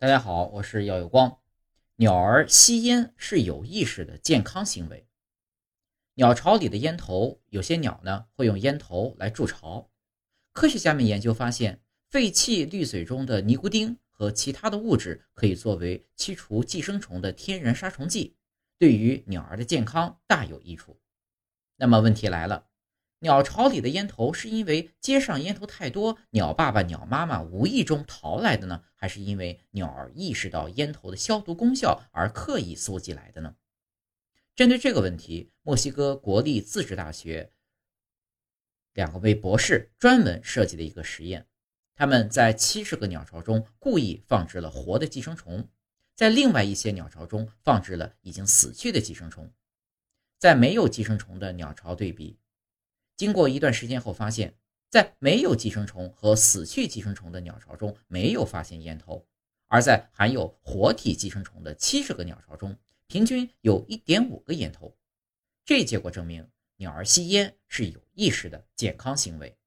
大家好，我是耀有光。鸟儿吸烟是有意识的健康行为。鸟巢里的烟头，有些鸟呢会用烟头来筑巢。科学家们研究发现，废弃滤嘴中的尼古丁和其他的物质可以作为驱除寄生虫的天然杀虫剂，对于鸟儿的健康大有益处。那么问题来了。鸟巢里的烟头是因为街上烟头太多，鸟爸爸、鸟妈妈无意中淘来的呢，还是因为鸟儿意识到烟头的消毒功效而刻意搜集来的呢？针对这个问题，墨西哥国立自治大学两个位博士专门设计了一个实验，他们在七十个鸟巢中故意放置了活的寄生虫，在另外一些鸟巢中放置了已经死去的寄生虫，在没有寄生虫的鸟巢对比。经过一段时间后，发现，在没有寄生虫和死去寄生虫的鸟巢中没有发现烟头，而在含有活体寄生虫的七十个鸟巢中，平均有一点五个烟头。这结果证明，鸟儿吸烟是有意识的健康行为。